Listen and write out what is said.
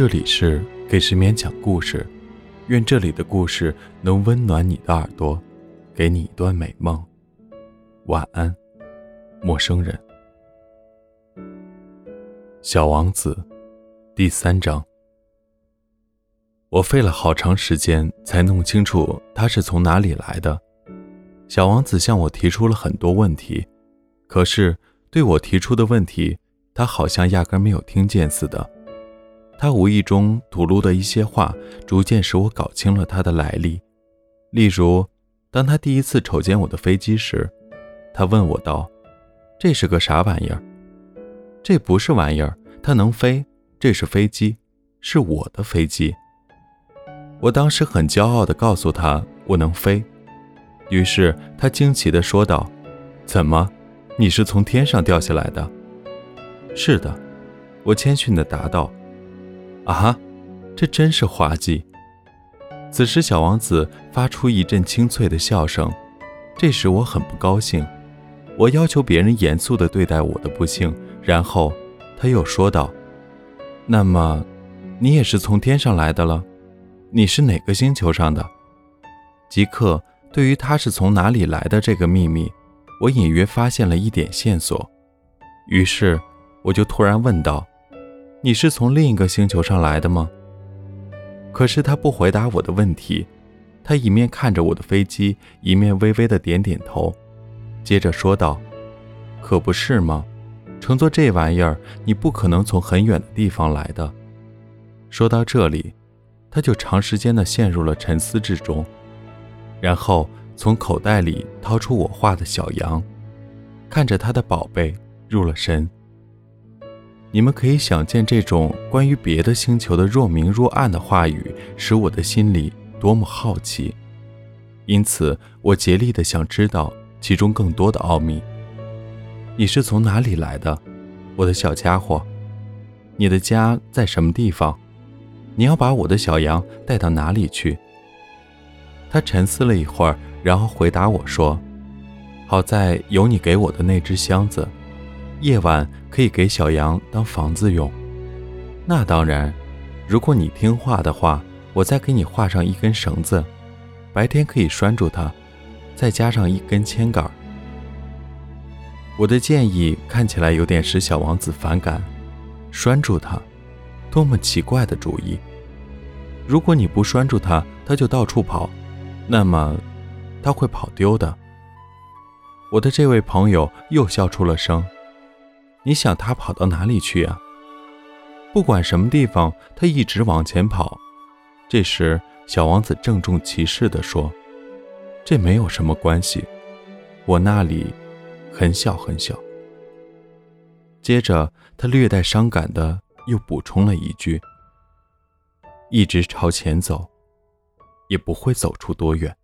这里是给失眠讲故事，愿这里的故事能温暖你的耳朵，给你一段美梦。晚安，陌生人。小王子，第三章。我费了好长时间才弄清楚他是从哪里来的。小王子向我提出了很多问题，可是对我提出的问题，他好像压根没有听见似的。他无意中吐露的一些话，逐渐使我搞清了他的来历。例如，当他第一次瞅见我的飞机时，他问我道：“这是个啥玩意儿？”“这不是玩意儿，它能飞。这是飞机，是我的飞机。”我当时很骄傲地告诉他我能飞，于是他惊奇地说道：“怎么，你是从天上掉下来的？”“是的。”我谦逊地答道。“啊，这真是滑稽。”此时，小王子发出一阵清脆的笑声，这时我很不高兴。我要求别人严肃地对待我的不幸，然后他又说道：“那么，你也是从天上来的了？”你是哪个星球上的？吉克对于他是从哪里来的这个秘密，我隐约发现了一点线索。于是，我就突然问道：“你是从另一个星球上来的吗？”可是他不回答我的问题，他一面看着我的飞机，一面微微的点点头，接着说道：“可不是吗？乘坐这玩意儿，你不可能从很远的地方来的。”说到这里。他就长时间的陷入了沉思之中，然后从口袋里掏出我画的小羊，看着他的宝贝入了神。你们可以想见，这种关于别的星球的若明若暗的话语，使我的心里多么好奇。因此，我竭力的想知道其中更多的奥秘。你是从哪里来的，我的小家伙？你的家在什么地方？你要把我的小羊带到哪里去？他沉思了一会儿，然后回答我说：“好在有你给我的那只箱子，夜晚可以给小羊当房子用。那当然，如果你听话的话，我再给你画上一根绳子，白天可以拴住它，再加上一根铅杆。”我的建议看起来有点使小王子反感，拴住它。多么奇怪的主意！如果你不拴住它，它就到处跑，那么它会跑丢的。我的这位朋友又笑出了声。你想它跑到哪里去啊？不管什么地方，它一直往前跑。这时，小王子郑重其事地说：“这没有什么关系，我那里很小很小。”接着，他略带伤感的。又补充了一句：“一直朝前走，也不会走出多远。”